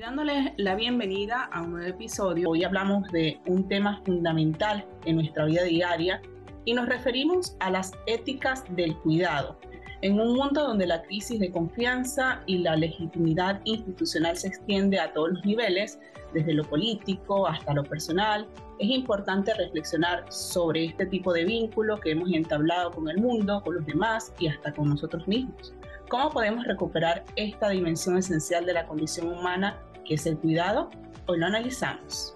Dándoles la bienvenida a un nuevo episodio, hoy hablamos de un tema fundamental en nuestra vida diaria y nos referimos a las éticas del cuidado. En un mundo donde la crisis de confianza y la legitimidad institucional se extiende a todos los niveles, desde lo político hasta lo personal, es importante reflexionar sobre este tipo de vínculo que hemos entablado con el mundo, con los demás y hasta con nosotros mismos. ¿Cómo podemos recuperar esta dimensión esencial de la condición humana que es el cuidado? Hoy lo analizamos.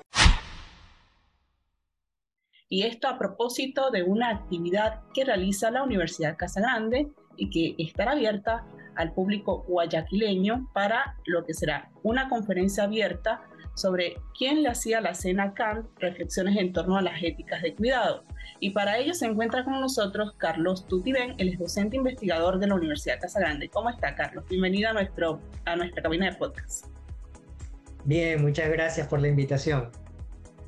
Y esto a propósito de una actividad que realiza la Universidad Casa Grande y que estará abierta al público guayaquileño para lo que será una conferencia abierta sobre quién le hacía la cena a Kant, reflexiones en torno a las éticas de cuidado. Y para ello se encuentra con nosotros Carlos Tutibén, el docente investigador de la Universidad Casa Grande. ¿Cómo está, Carlos? Bienvenido a, nuestro, a nuestra cabina de podcast. Bien, muchas gracias por la invitación.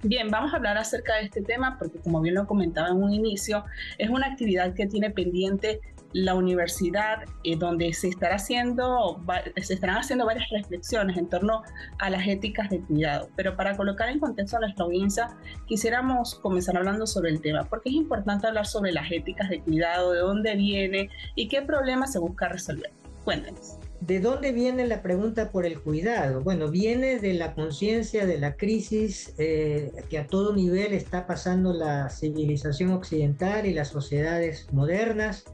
Bien, vamos a hablar acerca de este tema porque como bien lo comentaba en un inicio, es una actividad que tiene pendiente la universidad eh, donde se, estará haciendo, se estarán haciendo varias reflexiones en torno a las éticas de cuidado. Pero para colocar en contexto a nuestra audiencia, quisiéramos comenzar hablando sobre el tema, porque es importante hablar sobre las éticas de cuidado, de dónde viene y qué problemas se busca resolver. Cuéntenos. ¿De dónde viene la pregunta por el cuidado? Bueno, viene de la conciencia de la crisis eh, que a todo nivel está pasando la civilización occidental y las sociedades modernas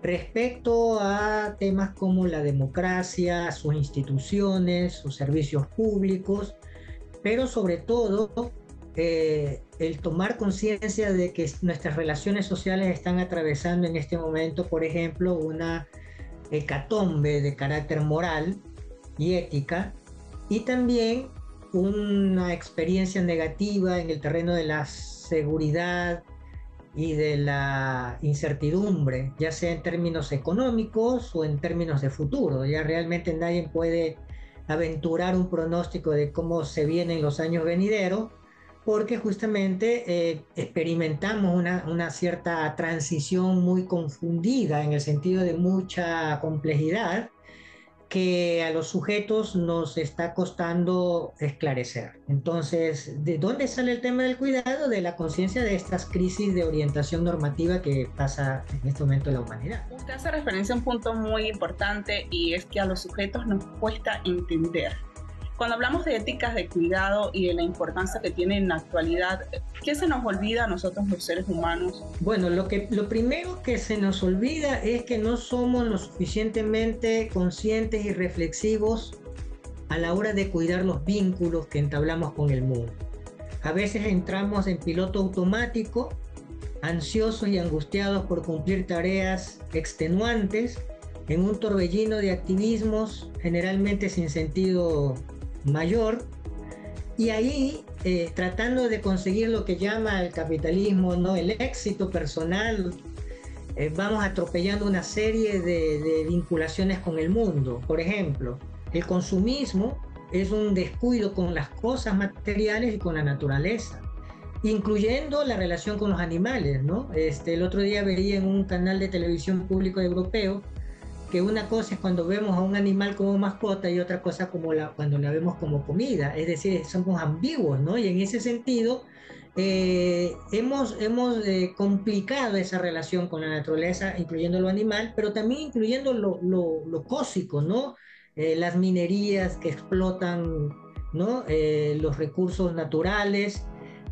respecto a temas como la democracia, sus instituciones, sus servicios públicos, pero sobre todo eh, el tomar conciencia de que nuestras relaciones sociales están atravesando en este momento, por ejemplo, una hecatombe de carácter moral y ética, y también una experiencia negativa en el terreno de la seguridad y de la incertidumbre, ya sea en términos económicos o en términos de futuro. Ya realmente nadie puede aventurar un pronóstico de cómo se vienen los años venideros, porque justamente eh, experimentamos una, una, cierta transición muy confundida en el sentido de mucha complejidad que a los sujetos nos está costando esclarecer. Entonces, ¿de dónde sale el tema del cuidado? De la conciencia de estas crisis de orientación normativa que pasa en este momento en la humanidad. Usted hace referencia a un punto muy importante y es que a los sujetos nos cuesta entender cuando hablamos de éticas de cuidado y de la importancia que tiene en la actualidad, ¿qué se nos olvida a nosotros los seres humanos? Bueno, lo, que, lo primero que se nos olvida es que no somos lo suficientemente conscientes y reflexivos a la hora de cuidar los vínculos que entablamos con el mundo. A veces entramos en piloto automático, ansiosos y angustiados por cumplir tareas extenuantes, en un torbellino de activismos generalmente sin sentido mayor y ahí eh, tratando de conseguir lo que llama el capitalismo, ¿no? el éxito personal, eh, vamos atropellando una serie de, de, vinculaciones con el mundo. Por ejemplo, el consumismo es un descuido con las cosas materiales y con la naturaleza, incluyendo la relación con los animales. ¿no? Este, el otro día veía en un canal de televisión público europeo que una cosa es cuando vemos a un animal como mascota y otra cosa como la, cuando la vemos como comida, es decir, somos ambiguos, ¿no? Y en ese sentido, eh, hemos, hemos eh, complicado esa relación con la naturaleza, incluyendo lo animal, pero también incluyendo lo, lo, lo cósico, ¿no? Eh, las minerías que explotan, ¿no? los recursos naturales,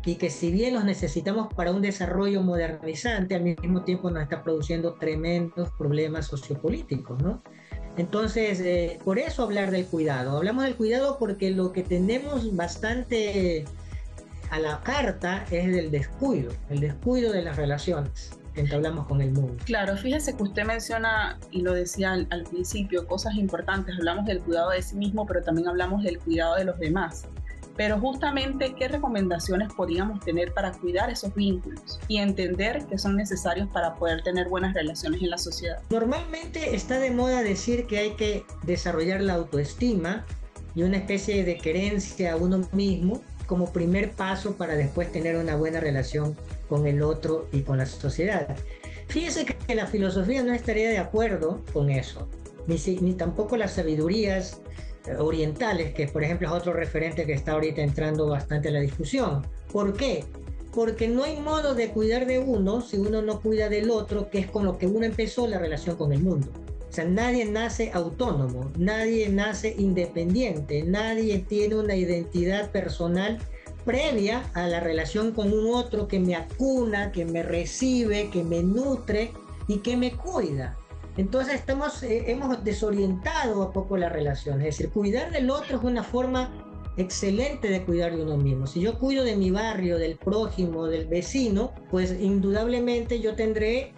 y que si bien los necesitamos para un desarrollo modernizante, al mismo tiempo nos está produciendo tremendos problemas sociopolíticos, ¿no? Entonces, eh, por eso hablar del cuidado. Hablamos del cuidado porque lo que tenemos bastante a la carta es el descuido, el descuido de las relaciones que entablamos con el mundo. Claro, fíjese que usted menciona, y lo decía al, al principio, cosas importantes. Hablamos del cuidado de sí mismo, pero también hablamos del cuidado de los demás pero justamente qué recomendaciones podríamos tener para cuidar esos vínculos y entender que son necesarios para poder tener buenas relaciones en la sociedad. Normalmente está de moda decir que hay que desarrollar la autoestima y una especie de querencia a uno mismo como primer paso para después tener una buena relación con el otro y con la sociedad. Fíjese que la filosofía no estaría de acuerdo con eso, ni, ni tampoco las sabidurías orientales, que por ejemplo es otro referente que está ahorita entrando bastante a la discusión. ¿Por qué? Porque no hay modo de cuidar de uno si uno no cuida del otro, que es con lo que uno empezó la relación con el mundo. O sea, nadie nace autónomo, nadie nace independiente, nadie tiene una identidad personal previa a la relación con un otro que me acuna, que me recibe, que me nutre y que me cuida. Entonces estamos, eh, hemos desorientado a poco la relación. Es decir, cuidar del otro es una forma excelente de cuidar de uno mismo. Si yo cuido de mi barrio, del prójimo, del vecino, pues indudablemente yo tendré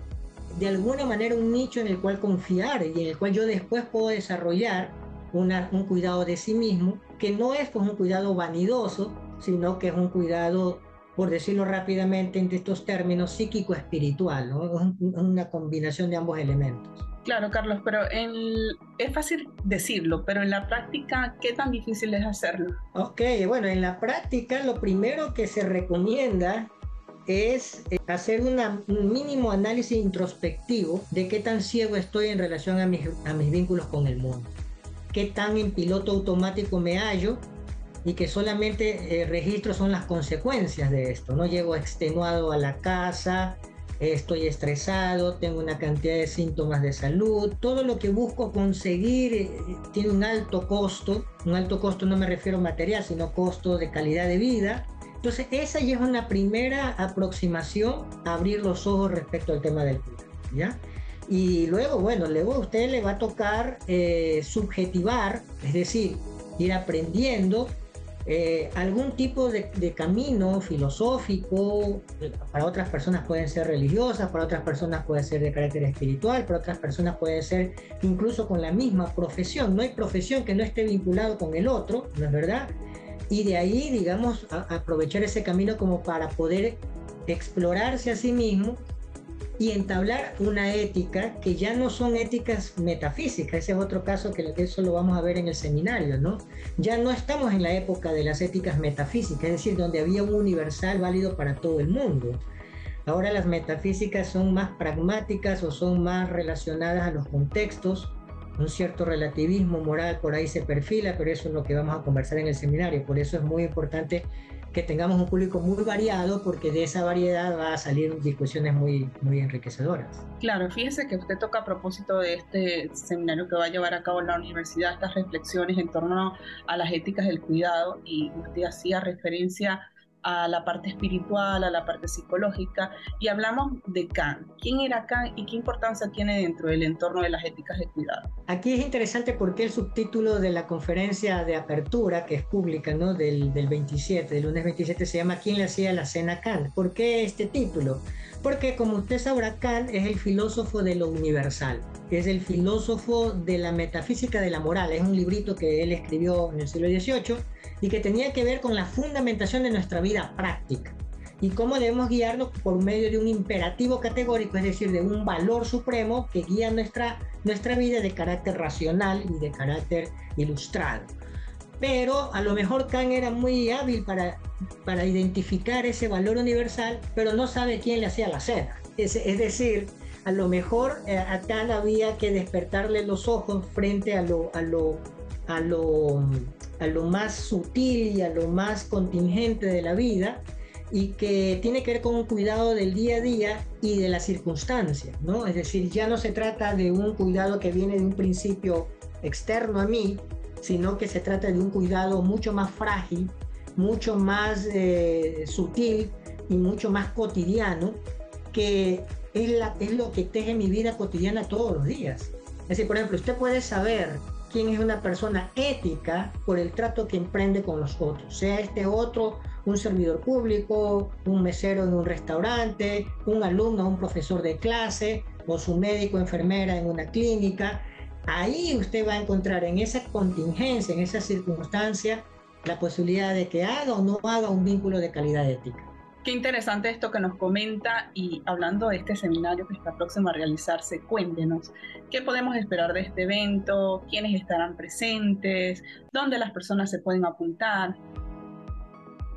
de alguna manera un nicho en el cual confiar y en el cual yo después puedo desarrollar un cuidado de sí mismo, que no es pues un cuidado vanidoso, sino que es un cuidado, por decirlo rápidamente en estos términos, psíquico-espiritual, ¿no? una combinación de ambos elementos. Claro, Carlos, pero es fácil decirlo, pero en la práctica, ¿qué tan difícil es hacerlo? Ok, bueno, en la práctica lo primero que se recomienda es eh, hacer un mínimo análisis introspectivo de qué tan ciego estoy en relación a mis, a vínculos con el mundo, qué tan en piloto automático me hallo y que solamente eh, registro son las consecuencias de esto. No llego extenuado a la casa, estoy estresado, tengo una cantidad de síntomas de salud, todo lo que busco conseguir eh, tiene un alto costo, un alto costo no me refiero a material, sino costo de calidad de vida. Entonces esa ya es una primera aproximación a abrir los ojos respecto al tema del cuidado, ¿ya? Y luego, bueno, luego a usted le va a tocar eh, subjetivar, es decir, ir aprendiendo eh, algún tipo de, camino filosófico, para otras personas pueden ser religiosas, para otras personas puede ser de carácter espiritual, para otras personas puede ser incluso con la misma profesión. No hay profesión que no esté vinculado con el otro, ¿no es verdad? Y de ahí, digamos, aprovechar ese camino como para poder explorarse a sí mismo y entablar una ética que ya no son éticas metafísicas, ese es otro caso que eso lo vamos a ver en el seminario, ¿no? Ya no estamos en la época de las éticas metafísicas, es decir, donde había un universal válido para todo el mundo. Ahora las metafísicas son más pragmáticas o son más relacionadas a los contextos, un cierto relativismo moral por ahí se perfila, pero eso es lo que vamos a conversar en el seminario, por eso es muy importante que tengamos un público muy variado porque de esa variedad va a salir discusiones muy, muy enriquecedoras. Claro, fíjese que usted toca a propósito de este seminario que va a llevar a cabo la universidad, estas reflexiones en torno a las éticas del cuidado y usted hacía referencia a la parte espiritual, a la parte psicológica, y hablamos de Kant. ¿Quién era Kant y qué importancia tiene dentro del entorno de las éticas de cuidado? Aquí es interesante porque el subtítulo de la conferencia de apertura, que es pública, ¿no? del, del 27, del lunes 27, se llama ¿Quién le hacía la cena a Kant? ¿Por qué este título? Porque como usted sabrá, Kant es el filósofo de lo universal, es el filósofo de la metafísica de la moral, es un librito que él escribió en el siglo XVIII y que tenía que ver con la fundamentación de nuestra vida práctica y cómo debemos guiarnos por medio de un imperativo categórico, es decir, de un valor supremo que guía nuestra, nuestra vida de carácter racional y de carácter ilustrado. Pero a lo mejor Kant era muy hábil para, para identificar ese valor universal, pero no sabe quién le hacía la cena. Es, es decir, a lo mejor eh, a Kant había que despertarle los ojos frente a lo, a lo, a lo a lo más sutil y a lo más contingente de la vida y que tiene que ver con un cuidado del día a día y de las circunstancias, ¿no? Es decir, ya no se trata de un cuidado que viene de un principio externo a mí, sino que se trata de un cuidado mucho más frágil, mucho más eh, sutil y mucho más cotidiano que es, la, es lo que teje mi vida cotidiana todos los días. Es decir, por ejemplo, usted puede saber quién es una persona ética por el trato que emprende con los otros, sea este otro un servidor público, un mesero en un restaurante, un alumno, un profesor de clase o su médico, enfermera en una clínica. Ahí usted va a encontrar en esa contingencia, en esa circunstancia, la posibilidad de que haga o no haga un vínculo de calidad ética. Qué interesante esto que nos comenta y hablando de este seminario que está próximo a realizarse, cuéntenos, ¿qué podemos esperar de este evento? ¿Quiénes estarán presentes? ¿Dónde las personas se pueden apuntar?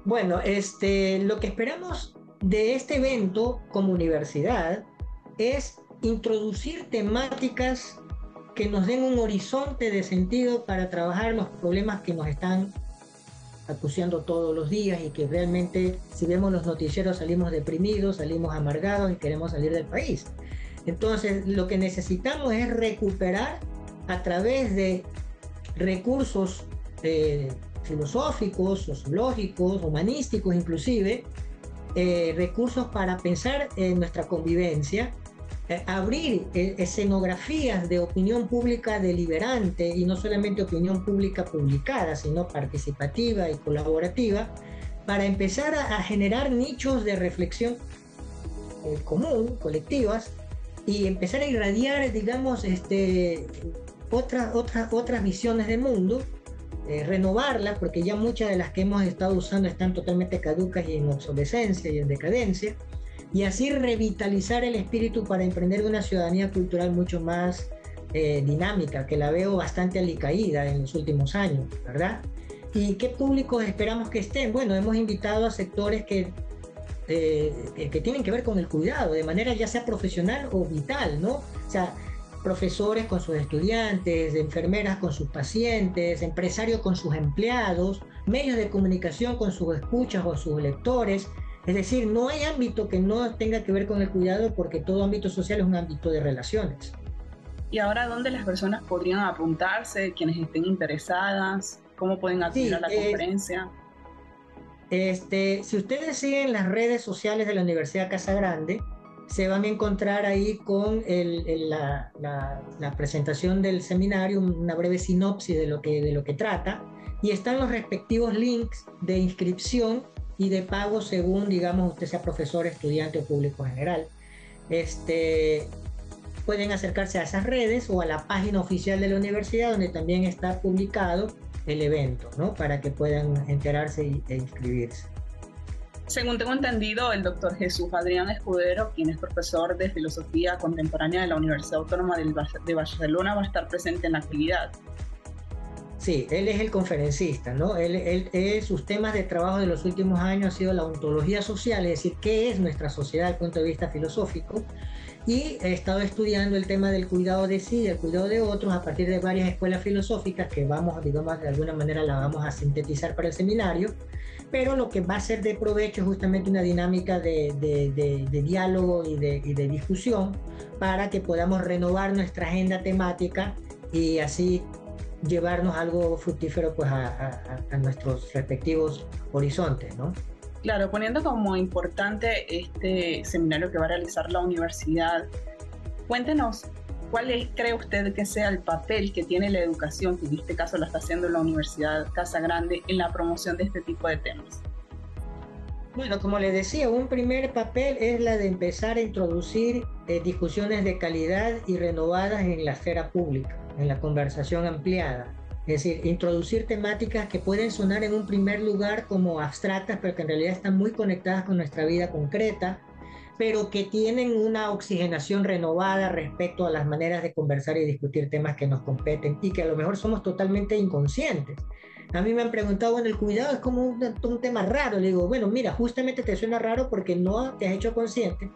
Bueno, este, lo que esperamos de este evento como universidad es introducir temáticas que nos den un horizonte de sentido para trabajar los problemas que nos están acuciando todos los días y que realmente si vemos los noticieros salimos deprimidos, salimos amargados y queremos salir del país. Entonces lo que necesitamos es recuperar a través de recursos eh, filosóficos, sociológicos, humanísticos inclusive, eh, recursos para pensar en nuestra convivencia eh, abrir eh, escenografías de opinión pública deliberante y no solamente opinión pública publicada, sino participativa y colaborativa, para empezar a, generar nichos de reflexión eh, común, colectivas, y empezar a irradiar, digamos, este, otras, otras, otras visiones del mundo, renovarlas, porque ya muchas de las que hemos estado usando están totalmente caducas y en obsolescencia y en decadencia y así revitalizar el espíritu para emprender una ciudadanía cultural mucho más eh, dinámica, que la veo bastante alicaída en los últimos años, ¿verdad? ¿Y qué públicos esperamos que estén? Bueno, hemos invitado a sectores que, eh, que tienen que ver con el cuidado, de manera ya sea profesional o vital, ¿no? O sea, profesores con sus estudiantes, enfermeras con sus pacientes, empresarios con sus empleados, medios de comunicación con sus escuchas o sus lectores, es decir, no hay ámbito que no tenga que ver con el cuidado porque todo ámbito social es un ámbito de relaciones. ¿Y ahora dónde las personas podrían apuntarse, quienes estén interesadas? ¿Cómo pueden acceder a la eh, conferencia? Este, si ustedes siguen las redes sociales de la Universidad Casa Grande, se van a encontrar ahí con la, la, presentación del seminario, una breve sinopsis de lo, que, de lo que trata, y están los respectivos links de inscripción y de pago según, digamos, usted sea profesor, estudiante o público general. Este, pueden acercarse a esas redes o a la página oficial de la universidad donde también está publicado el evento, ¿no? Para que puedan enterarse e inscribirse. Según tengo entendido, el doctor Jesús Adrián Escudero, quien es profesor de Filosofía Contemporánea de la Universidad Autónoma de Barcelona, va a estar presente en la actividad. Sí, él es el conferencista, ¿no? Él, él, sus temas de trabajo de los últimos años ha sido la ontología social, es decir, qué es nuestra sociedad desde el punto de vista filosófico, y he estado estudiando el tema del cuidado de sí, del cuidado de otros, a partir de varias escuelas filosóficas que vamos, digamos, de alguna manera la vamos a sintetizar para el seminario, pero lo que va a ser de provecho es justamente una dinámica de, de, de, diálogo y, y de discusión para que podamos renovar nuestra agenda temática y así llevarnos algo fructífero pues a, nuestros respectivos horizontes, ¿no? Claro, poniendo como importante este seminario que va a realizar la universidad, cuéntenos cuál cree usted que sea el papel que tiene la educación, que en este caso la está haciendo la Universidad Casa Grande, en la promoción de este tipo de temas. Bueno, como les decía, un primer papel es la de empezar a introducir eh, discusiones de calidad y renovadas en la esfera pública en la conversación ampliada. Es decir, introducir temáticas que pueden sonar en un primer lugar como abstractas, pero que en realidad están muy conectadas con nuestra vida concreta, pero que tienen una oxigenación renovada respecto a las maneras de conversar y discutir temas que nos competen y que a lo mejor somos totalmente inconscientes. A mí me han preguntado, bueno, el cuidado es como un, un tema raro. Le digo, bueno, mira, justamente te suena raro porque no te has hecho consciente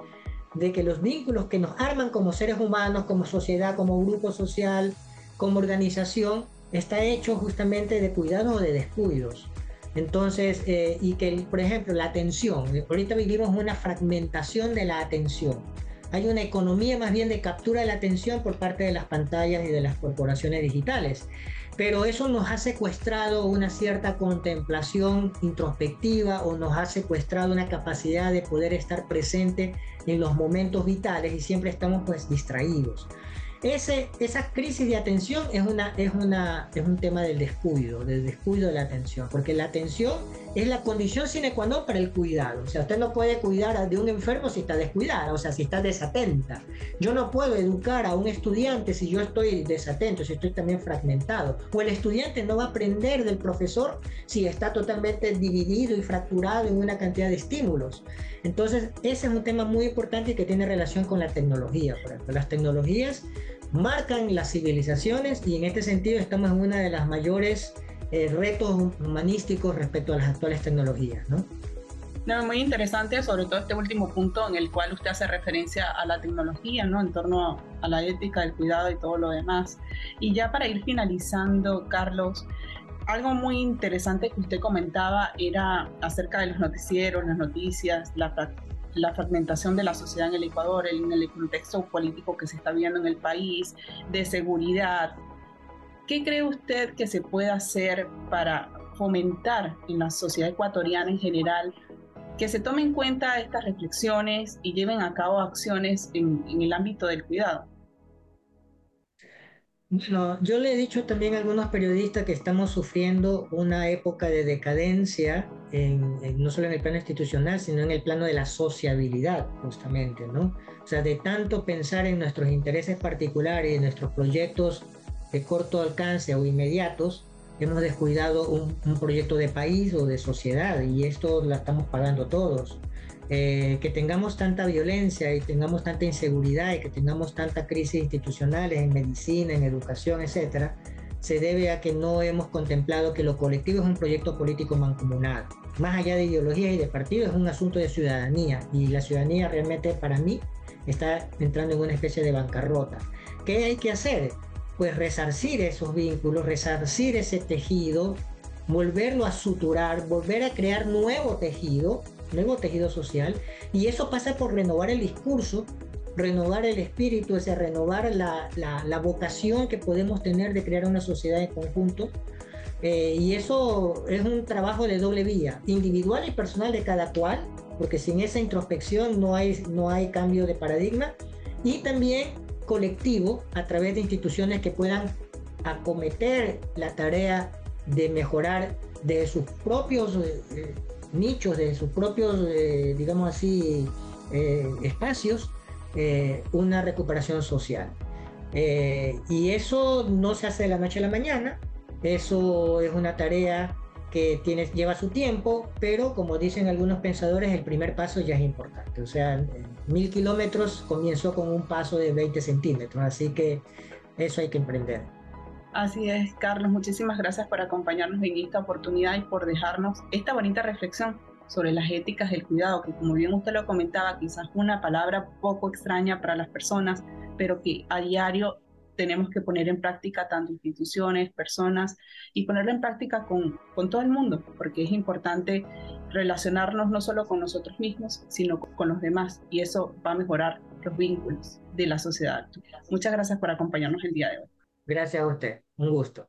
de que los vínculos que nos arman como seres humanos, como sociedad, como grupo social, como organización, está hecho justamente de cuidados o de descuidos. Entonces, eh, y que, por ejemplo, la atención, ahorita vivimos una fragmentación de la atención. Hay una economía más bien de captura de la atención por parte de las pantallas y de las corporaciones digitales. pero eso nos ha secuestrado una cierta contemplación introspectiva o nos ha secuestrado una capacidad de poder estar presente en los momentos vitales y siempre estamos pues distraídos. Ese, esa crisis de atención es, una, es, una, es un tema del descuido, del descuido de la atención, porque la atención es la condición sine qua non para el cuidado. O sea, usted no puede cuidar de un enfermo si está descuidada, o sea, si está desatenta. Yo no puedo educar a un estudiante si yo estoy desatento, si estoy también fragmentado. O el estudiante no va a aprender del profesor si está totalmente dividido y fracturado en una cantidad de estímulos. Entonces, ese es un tema muy importante que tiene relación con la tecnología. Por ejemplo, las tecnologías marcan las civilizaciones y en este sentido estamos en una de las mayores eh, retos humanísticos respecto a las actuales tecnologías, ¿no? No, muy interesante, sobre todo este último punto en el cual usted hace referencia a la tecnología, ¿no? En torno a la ética, el cuidado y todo lo demás. Y ya para ir finalizando, Carlos, algo muy interesante que usted comentaba era acerca de los noticieros, las noticias, la, la fragmentación de la sociedad en el Ecuador, en el contexto político que se está viendo en el país, de seguridad. ¿Qué cree usted que se puede hacer para fomentar en la sociedad ecuatoriana en general que se tomen en cuenta estas reflexiones y lleven a cabo acciones en, en el ámbito del cuidado? Bueno, yo le he dicho también a algunos periodistas que estamos sufriendo una época de decadencia, no solo en el plano institucional, sino en el plano de la sociabilidad, justamente, ¿no? O sea, de tanto pensar en nuestros intereses particulares y en nuestros proyectos de corto alcance o inmediatos, hemos descuidado un proyecto de país o de sociedad y esto lo estamos pagando todos. Eh, que tengamos tanta violencia y tengamos tanta inseguridad y que tengamos tanta crisis institucionales en medicina, en educación, etcétera, se debe a que no hemos contemplado que lo colectivo es un proyecto político mancomunado. Más allá de ideologías y de partidos, es un asunto de ciudadanía y la ciudadanía realmente para mí está entrando en una especie de bancarrota. ¿Qué hay que hacer? Pues resarcir esos vínculos, resarcir ese tejido, volverlo a suturar, volver a crear nuevo tejido nuevo tejido social, y eso pasa por renovar el discurso, renovar el espíritu, es renovar la, la, vocación que podemos tener de crear una sociedad en conjunto. Eh, y eso es un trabajo de doble vía, individual y personal de cada cual, porque sin esa introspección no hay, no hay cambio de paradigma, y también colectivo a través de instituciones que puedan acometer la tarea de mejorar de sus propios eh, nichos, de sus propios, eh, digamos así, eh, espacios, eh, una recuperación social. y eso no se hace de la noche a la mañana, eso es una tarea que tiene, lleva su tiempo, pero como dicen algunos pensadores, el primer paso ya es importante. O sea, mil kilómetros comenzó con un paso de 20 centímetros, así que eso hay que emprender. Así es, Carlos, muchísimas gracias por acompañarnos en esta oportunidad y por dejarnos esta bonita reflexión sobre las éticas del cuidado, que como bien usted lo comentaba, quizás una palabra poco extraña para las personas, pero que a diario tenemos que poner en práctica tanto instituciones, personas y ponerlo en práctica con, con todo el mundo, porque es importante relacionarnos no solo con nosotros mismos, sino con los demás, y eso va a mejorar los vínculos de la sociedad. Muchas gracias por acompañarnos el día de hoy. Gracias a usted, un gusto.